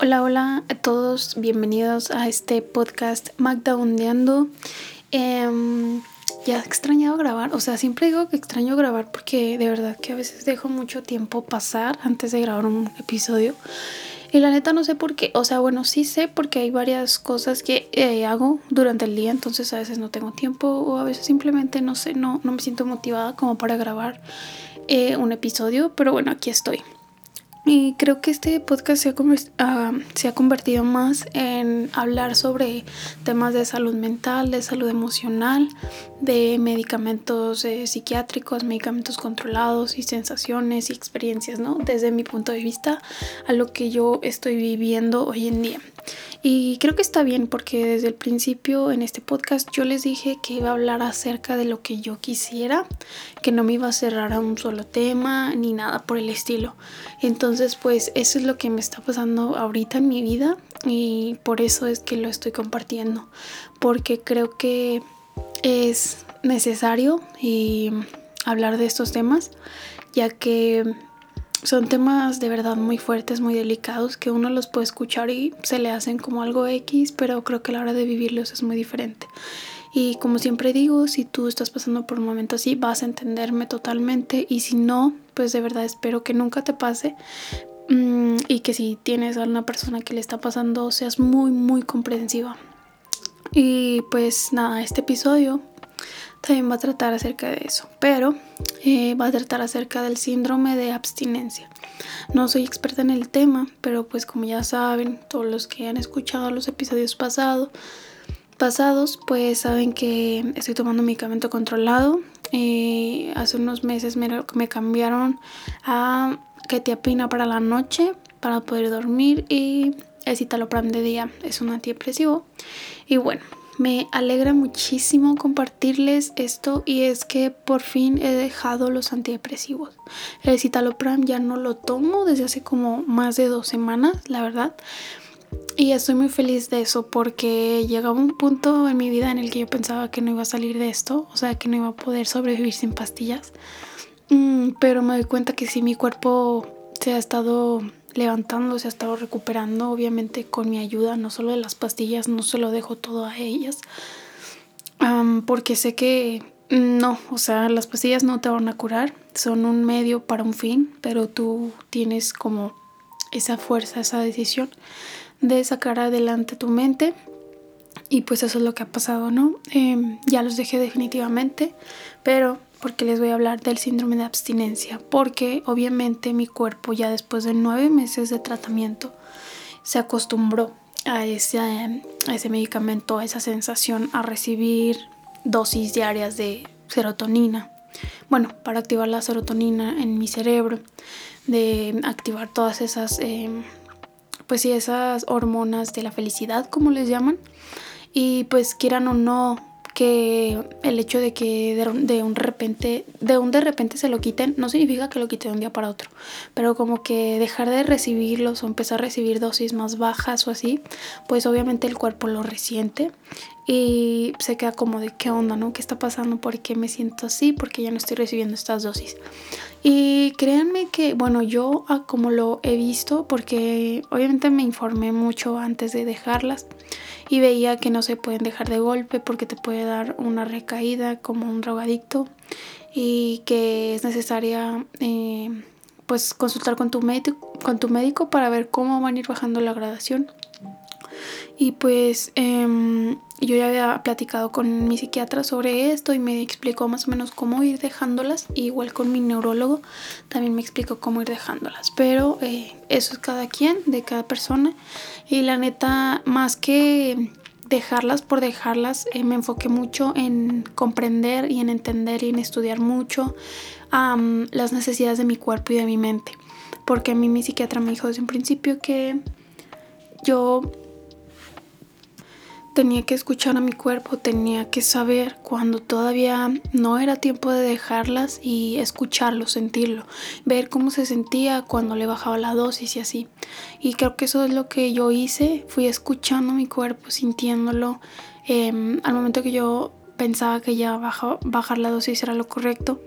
Hola, hola a todos, bienvenidos a este podcast Magda Eh, ya he extrañado grabar, o sea, siempre digo que extraño grabar porque de verdad que a veces dejo mucho tiempo pasar antes de grabar un episodio. Y la neta no sé por qué, o sea, bueno, sí sé porque hay varias cosas que eh, hago durante el día, entonces a veces no tengo tiempo o a veces simplemente no sé, no, no me siento motivada como para grabar eh, un episodio, pero bueno, aquí estoy. Y creo que este podcast se ha, ah, se ha, convertido más en hablar sobre temas de salud mental, de salud emocional, de medicamentos eh, psiquiátricos, medicamentos controlados y sensaciones y experiencias, ¿no? Desde mi punto de vista a lo que yo estoy viviendo hoy en día. Y creo que está bien porque desde el principio en este podcast yo les dije que iba a hablar acerca de lo que yo quisiera, que no me iba a cerrar a un solo tema ni nada por el estilo. Entonces pues eso es lo que me está pasando ahorita en mi vida y por eso es que lo estoy compartiendo, porque creo que es necesario y hablar de estos temas, ya que son temas de verdad muy fuertes, muy delicados, que uno los puede escuchar y se le hacen como algo X, pero creo que a la hora de vivirlos es muy diferente. Y como siempre digo, si tú estás pasando por un momento así, vas a entenderme totalmente y si no, pues de verdad espero que nunca te pase mm, y que si tienes a una persona que le está pasando, seas muy, muy comprensiva. Y pues nada, este episodio también va a tratar acerca de eso, pero eh, va a tratar acerca del síndrome de abstinencia. No soy experta en el tema, pero pues como ya saben, todos los que han escuchado los episodios pasados, pasados pues saben que estoy tomando medicamento controlado. Eh, hace unos meses me, me cambiaron a ketiapina para la noche para poder dormir y el citalopram de día es un antidepresivo. Y bueno, me alegra muchísimo compartirles esto y es que por fin he dejado los antidepresivos. El citalopram ya no lo tomo desde hace como más de dos semanas, la verdad. Y estoy muy feliz de eso porque llegaba un punto en mi vida en el que yo pensaba que no iba a salir de esto, o sea, que no iba a poder sobrevivir sin pastillas. Mm, pero me doy cuenta que si mi cuerpo se ha estado levantando, se ha estado recuperando, obviamente con mi ayuda, no solo de las pastillas, no se lo dejo todo a ellas, porque sé que no, o sea, las pastillas no te van a curar, son un medio para un fin, pero tú tienes como esa fuerza, esa decisión de sacar adelante tu mente y pues eso es lo que ha pasado, ¿no? Em, ya los dejé definitivamente, pero porque les voy a hablar del síndrome de abstinencia, porque obviamente mi cuerpo ya después de nueve meses de tratamiento se acostumbró a ese, a ese medicamento, a esa sensación, a recibir dosis diarias de serotonina. Bueno, para activar la serotonina en mi cerebro, de activar todas esas, em, pues sí, esas hormonas de la felicidad, como les llaman. Y pues quieran o no, que el hecho de que de un, repente, de un de repente se lo quiten, no significa que lo quiten de un día para otro, pero como que dejar de recibirlos o empezar a recibir dosis más bajas o así, pues obviamente el cuerpo lo resiente y se queda como de qué onda, ¿no? ¿Qué está pasando? ¿Por qué me siento así? Porque ya no estoy recibiendo estas dosis. Y créanme que, bueno, yo ah, como lo he visto, porque obviamente me informé mucho antes de dejarlas y veía que no se pueden dejar de golpe porque te puede dar una recaída como un drogadicto y que es necesaria eh, pues consultar con tu, médico, con tu médico para ver cómo van a ir bajando la gradación. Y pues em, yo ya había platicado con mi psiquiatra sobre esto y me explicó más o menos cómo ir dejándolas. Igual con mi neurólogo también me explicó cómo ir dejándolas. Pero eh, eso es cada quien, de cada persona. Y la neta, más que dejarlas por dejarlas, eh, me enfoqué mucho en comprender y en entender y en estudiar mucho las necesidades de mi cuerpo y de mi mente. Porque a mí mi psiquiatra me dijo desde un principio que yo tenía que escuchar a mi cuerpo, tenía que saber cuando todavía no era tiempo de dejarlas y escucharlo, sentirlo, ver cómo se sentía cuando le bajaba la dosis y así. Y creo que eso es lo que yo hice, fui escuchando mi cuerpo, sintiéndolo. Em, al momento que yo pensaba que ya bajar la dosis era lo correcto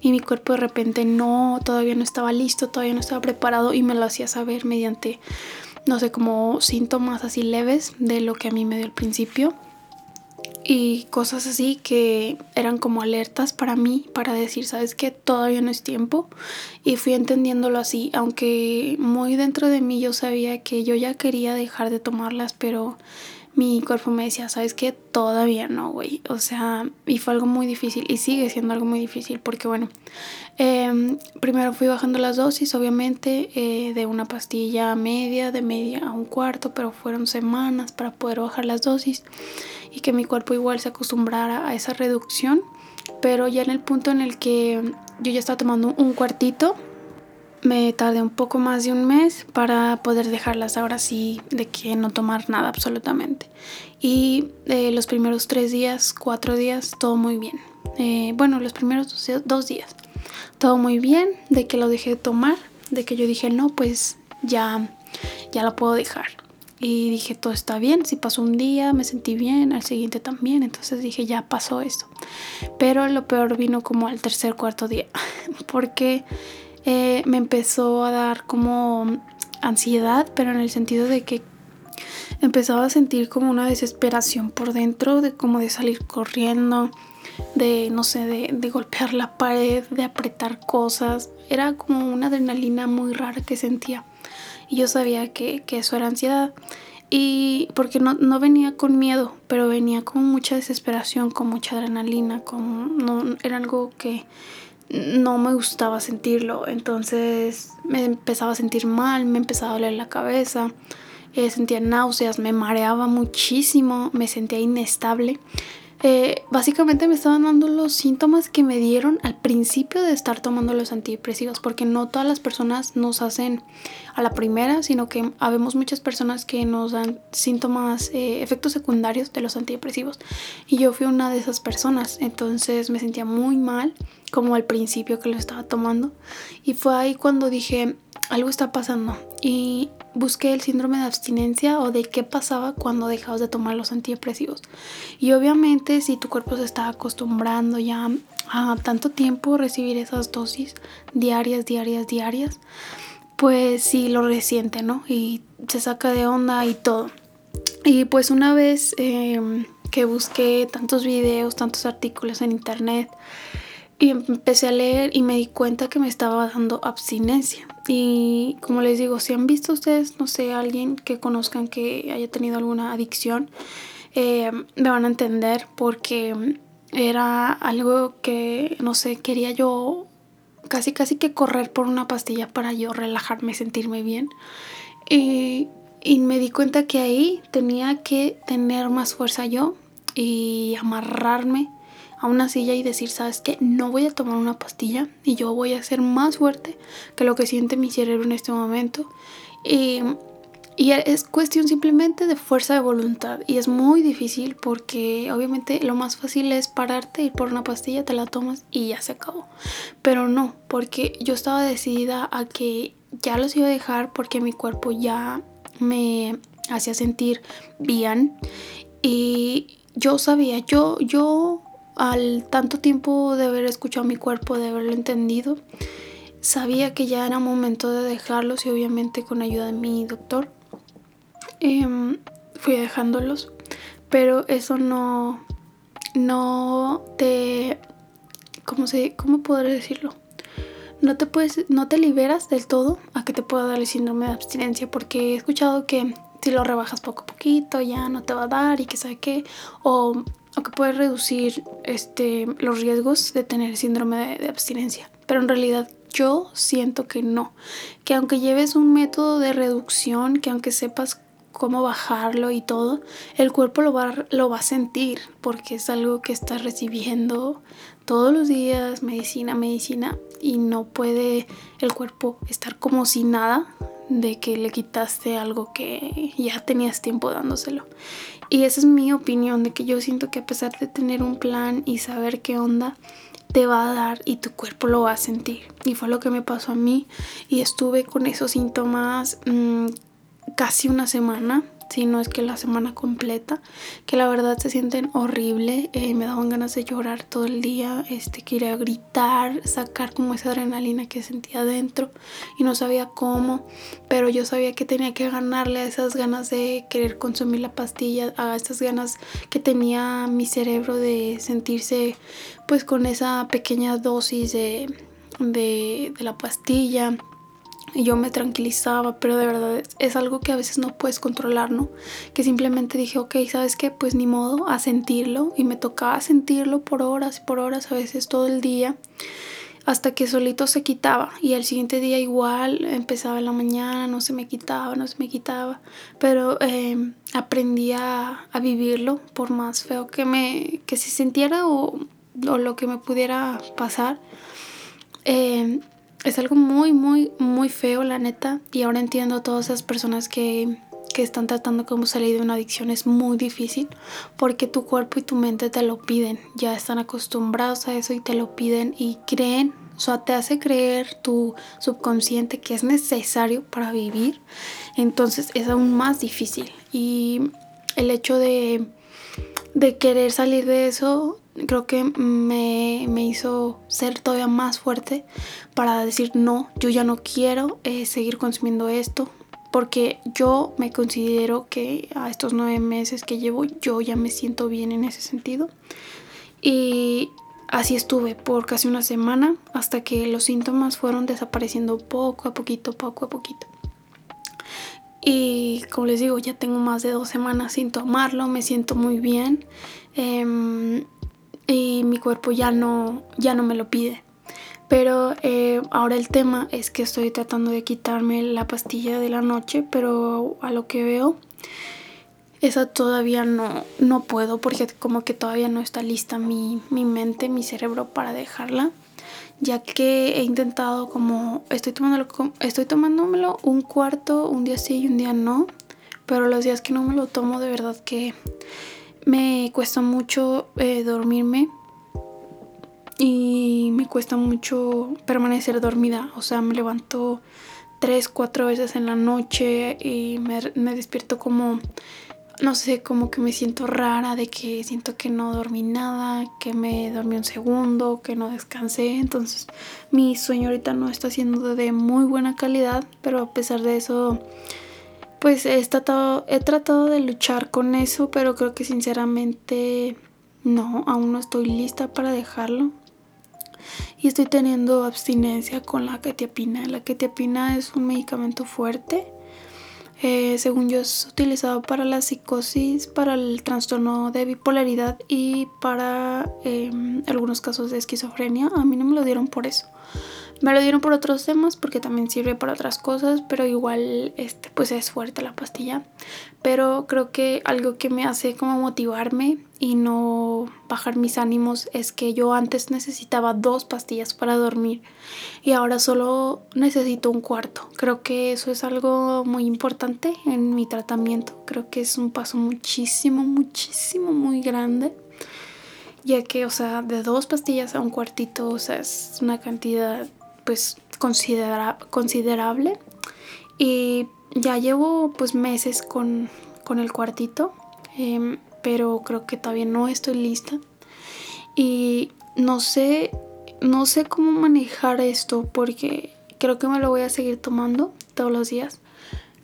y mi cuerpo de repente no, todavía no estaba listo, todavía no estaba preparado y me lo hacía saber mediante no sé, como síntomas así leves de lo que a mí me dio al principio. Y cosas así que eran como alertas para mí para decir, sabes que todavía no es tiempo y fui entendiéndolo así, aunque muy dentro de mí yo sabía que yo ya quería dejar de tomarlas, pero mi cuerpo me decía, sabes que todavía no, güey, o sea, y fue algo muy difícil y sigue siendo algo muy difícil porque bueno, em, primero fui bajando las dosis, obviamente, eh, de una pastilla media, de media a un cuarto, pero fueron semanas para poder bajar las dosis y que mi cuerpo igual se acostumbrara a esa reducción. Pero ya en el punto en el que yo ya estaba tomando un cuartito, me tardé un poco más de un mes para poder dejarlas ahora sí de que no tomar nada absolutamente. Y eh, los primeros tres días, cuatro días, todo muy bien. Eh, bueno, los primeros dos días, todo muy bien, de que lo dejé de tomar, de que yo dije, no, pues ya, ya lo puedo dejar. Y dije, todo está bien. Si pasó un día, me sentí bien, al siguiente también. Entonces dije, ya pasó esto. Pero lo peor vino como al tercer, cuarto día. Porque eh, me empezó a dar como ansiedad, pero en el sentido de que empezaba a sentir como una desesperación por dentro, de como de salir corriendo, de, no sé, de, golpear la pared, de apretar cosas. Era como una adrenalina muy rara que sentía. Y yo sabía que, eso era ansiedad. Y porque no, no, venía con miedo, pero venía con mucha desesperación, con mucha adrenalina, con, no, era algo que no me gustaba sentirlo. Entonces me empezaba a sentir mal, me empezaba a doler la cabeza, eh, sentía náuseas, me mareaba muchísimo, me sentía inestable. Eh, básicamente me estaban dando los síntomas que me dieron al principio de estar tomando los antidepresivos, porque no todas las personas nos hacen a la primera, sino que habemos muchas personas que nos dan síntomas, eh, efectos secundarios de los antidepresivos. Y yo fui una de esas personas, entonces me sentía muy mal, como al principio que lo estaba tomando. Y fue ahí cuando dije, algo está pasando. Y busqué el síndrome de abstinencia o de qué pasaba cuando dejabas de tomar los antidepresivos. Y obviamente si tu cuerpo se está acostumbrando ya a tanto tiempo recibir esas dosis diarias, diarias, diarias, pues sí lo resiente, ¿no? Y se saca de onda y todo. Y pues una vez em, que busqué tantos videos, tantos artículos en internet, y empecé a leer y me di cuenta que me estaba dando abstinencia. Y como les digo, si han visto ustedes, no sé, alguien que conozcan que haya tenido alguna adicción, eh, me van a entender porque era algo que, no sé, quería yo casi casi que correr por una pastilla para yo relajarme, sentirme bien. Y, y me di cuenta que ahí tenía que tener más fuerza yo y amarrarme a una silla y decir, sabes que no voy a tomar una pastilla y yo voy a ser más fuerte que lo que siente mi cerebro en este momento. Y, y es cuestión simplemente de fuerza de voluntad y es muy difícil porque obviamente lo más fácil es pararte, ir por una pastilla, te la tomas y ya se acabó. Pero no, porque yo estaba decidida a que ya los iba a dejar porque mi cuerpo ya me hacía sentir bien y yo sabía, yo, yo al tanto tiempo de haber escuchado mi cuerpo, de haberlo entendido, sabía que ya era momento de dejarlos y obviamente con ayuda de mi doctor em, fui dejándolos. Pero eso no, no te, ¿cómo, se, ¿cómo podré decirlo? No te, puedes, no te liberas del todo a que te pueda dar el síndrome de abstinencia porque he escuchado que si lo rebajas poco a poquito ya no te va a dar y que sabe qué o que puede reducir este, los riesgos de tener síndrome de, abstinencia. Pero en realidad yo siento que no, que aunque lleves un método de reducción, que aunque sepas cómo bajarlo y todo, el cuerpo lo va, lo va a sentir porque es algo que estás recibiendo todos los días, medicina, medicina, y no puede el cuerpo estar como si nada de que le quitaste algo que ya tenías tiempo dándoselo. Y esa es mi opinión, de que yo siento que a pesar de tener un plan y saber qué onda, te va a dar y tu cuerpo lo va a sentir. Y fue lo que me pasó a mí y estuve con esos síntomas mm, casi una semana si no es que la semana completa, que la verdad se sienten horrible, eh, me daban ganas de llorar todo el día, este, quería gritar, sacar como esa adrenalina que sentía dentro y no sabía cómo, pero yo sabía que tenía que ganarle a esas ganas de querer consumir la pastilla, a esas ganas que tenía mi cerebro de sentirse pues con esa pequeña dosis de, de, de la pastilla y yo me tranquilizaba, pero de verdad es, algo que a veces no puedes controlar, ¿no? Que simplemente dije, ok, ¿sabes qué? Pues ni modo, a sentirlo. Y me tocaba sentirlo por horas y por horas, a veces todo el día, hasta que solito se quitaba. Y el siguiente día igual, empezaba en la mañana, no se me quitaba, no se me quitaba. Pero eh, aprendí a, vivirlo, por más feo que, me, que se sintiera o, o lo que me pudiera pasar. Eh, es algo muy, muy, muy feo, la neta. Y ahora entiendo a todas esas personas que, que están tratando como salir de una adicción. Es muy difícil porque tu cuerpo y tu mente te lo piden. Ya están acostumbrados a eso y te lo piden y creen. O sea, te hace creer tu subconsciente que es necesario para vivir. Entonces es aún más difícil. Y el hecho de, de querer salir de eso creo que me, hizo ser todavía más fuerte para decir no, yo ya no quiero eh, seguir consumiendo esto porque yo me considero que a estos nueve meses que llevo yo ya me siento bien en ese sentido y así estuve por casi una semana hasta que los síntomas fueron desapareciendo poco a poquito, poco a poquito. Y como les digo, ya tengo más de dos semanas sin tomarlo, me siento muy bien. Em, y mi cuerpo ya no, ya no me lo pide. Pero eh, ahora el tema es que estoy tratando de quitarme la pastilla de la noche, pero a lo que veo, esa todavía no, no puedo porque como que todavía no está lista mi, mi mente, mi cerebro para dejarla. Ya que he intentado como, estoy, tomándolo, estoy tomándomelo un cuarto, un día sí y un día no. Pero los días que no me lo tomo de verdad que me cuesta mucho eh, dormirme y me cuesta mucho permanecer dormida. O sea, me levanto tres, cuatro veces en la noche y me, me, despierto como, no sé, como que me siento rara, de que siento que no dormí nada, que me dormí un segundo, que no descansé. Entonces mi sueño ahorita no está siendo de muy buena calidad, pero a pesar de eso pues he tratado, he tratado de luchar con eso, pero creo que sinceramente no, aún no estoy lista para dejarlo. Y estoy teniendo abstinencia con la ketiapina. La ketiapina es un medicamento fuerte. Eh, según yo es utilizado para la psicosis, para el trastorno de bipolaridad y para em, algunos casos de esquizofrenia. A mí no me lo dieron por eso. Me lo dieron por otros temas porque también sirve para otras cosas, pero igual este pues es fuerte la pastilla. Pero creo que algo que me hace como motivarme y no bajar mis ánimos es que yo antes necesitaba dos pastillas para dormir y ahora solo necesito un cuarto. Creo que eso es algo muy importante en mi tratamiento. Creo que es un paso muchísimo, muchísimo, muy grande ya que, o sea, de dos pastillas a un cuartito, o sea, es una cantidad pues considerable y ya llevo pues meses con, el cuartito em, pero creo que todavía no estoy lista. Y no sé no sé cómo manejar esto porque creo que me lo voy a seguir tomando todos los días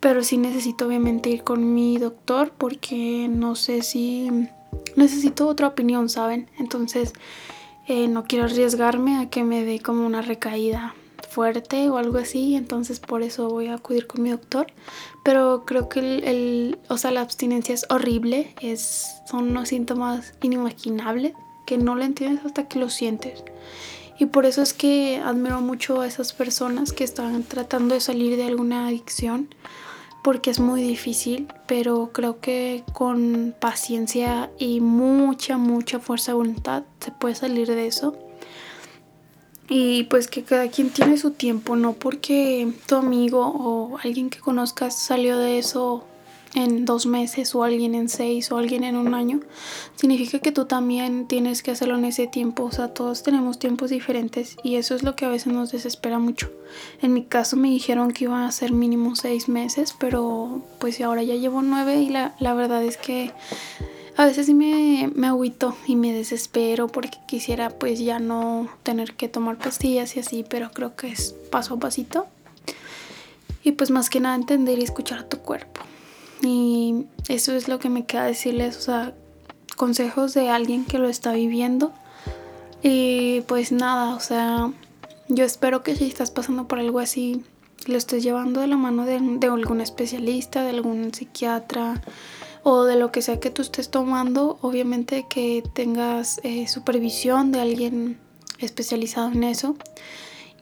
pero sí necesito obviamente ir con mi doctor porque no sé si necesito otra opinión saben entonces eh, no quiero arriesgarme a que me dé como una recaída fuerte o algo así, entonces por eso voy a acudir con mi doctor. Pero creo que el, o sea, la abstinencia es horrible, es, son unos síntomas inimaginables que no lo entiendes hasta que lo sientes. Y por eso es que admiro mucho a esas personas que están tratando de salir de alguna adicción porque es muy difícil, pero creo que con paciencia y mucha, mucha fuerza de voluntad se puede salir de eso. Y pues que cada quien tiene su tiempo, no porque tu amigo o alguien que conozcas salió de eso en dos meses o alguien en seis o alguien en un año, significa que tú también tienes que hacerlo en ese tiempo. O sea, todos tenemos tiempos diferentes y eso es lo que a veces nos desespera mucho. En mi caso me dijeron que iban a ser mínimo seis meses, pero pues ahora ya llevo nueve y la, la verdad es que a veces sí me, me agüito y me desespero porque quisiera pues ya no tener que tomar pastillas y así, pero creo que es paso a pasito. Y pues más que nada entender y escuchar a tu cuerpo. Y eso es lo que me queda decirles, o sea, consejos de alguien que lo está viviendo. Y pues nada, o sea, yo espero que si estás pasando por algo así, lo estés llevando de la mano de, de algún especialista, de algún psiquiatra o de lo que sea que tú estés tomando. Obviamente que tengas eh, supervisión de alguien especializado en eso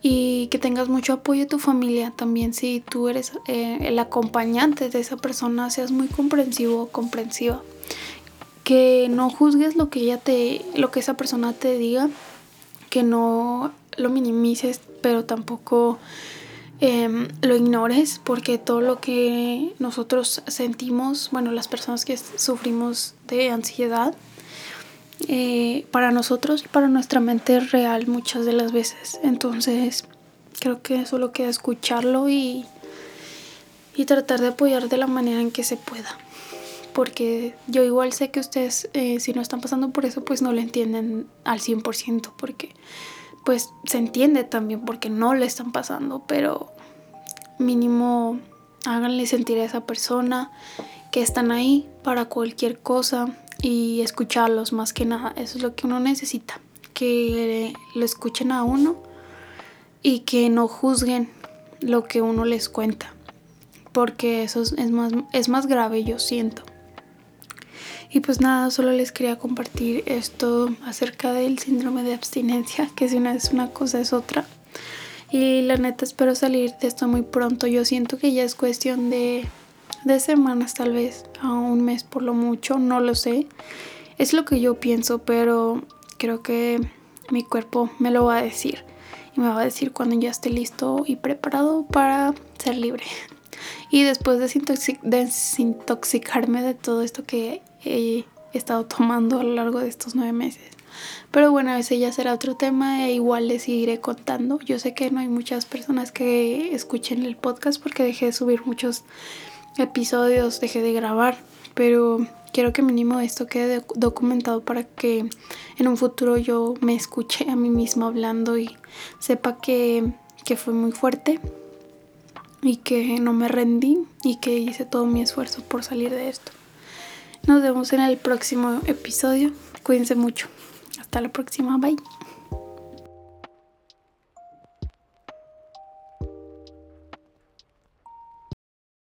y que tengas mucho apoyo de tu familia también si tú eres eh, el acompañante de esa persona seas muy comprensivo o comprensiva que no juzgues lo que ella te lo que esa persona te diga que no lo minimices pero tampoco em, lo ignores porque todo lo que nosotros sentimos bueno las personas que sufrimos de ansiedad eh, para nosotros y para nuestra mente real muchas de las veces. Entonces, creo que solo queda escucharlo y, y tratar de apoyar de la manera en que se pueda. Porque yo igual sé que ustedes, eh, si no están pasando por eso, pues no lo entienden al 100%, porque pues se entiende también porque no le están pasando, pero mínimo háganle sentir a esa persona que están ahí para cualquier cosa, y escucharlos más que nada. Eso es lo que uno necesita, que lo escuchen a uno y que no juzguen lo que uno les cuenta, porque eso es más, es más grave, yo siento. Y pues nada, solo les quería compartir esto acerca del síndrome de abstinencia, que si una es una cosa es otra. Y la neta espero salir de esto muy pronto. Yo siento que ya es cuestión de de semanas tal vez, a un mes por lo mucho, no lo sé. Es lo que yo pienso, pero creo que mi cuerpo me lo va a decir. Y me va a decir cuando ya esté listo y preparado para ser libre. Y después de desintoxicarme de todo esto que he estado tomando a lo largo de estos nueve meses. Pero bueno, ese ya será otro tema e igual les seguiré contando. Yo sé que no hay muchas personas que escuchen el podcast porque dejé de subir muchos episodios dejé de grabar, pero quiero que mínimo esto quede documentado para que en un futuro yo me escuche a mí misma hablando y sepa que, que fue muy fuerte y que no me rendí y que hice todo mi esfuerzo por salir de esto. Nos vemos en el próximo episodio. Cuídense mucho. Hasta la próxima. Bye.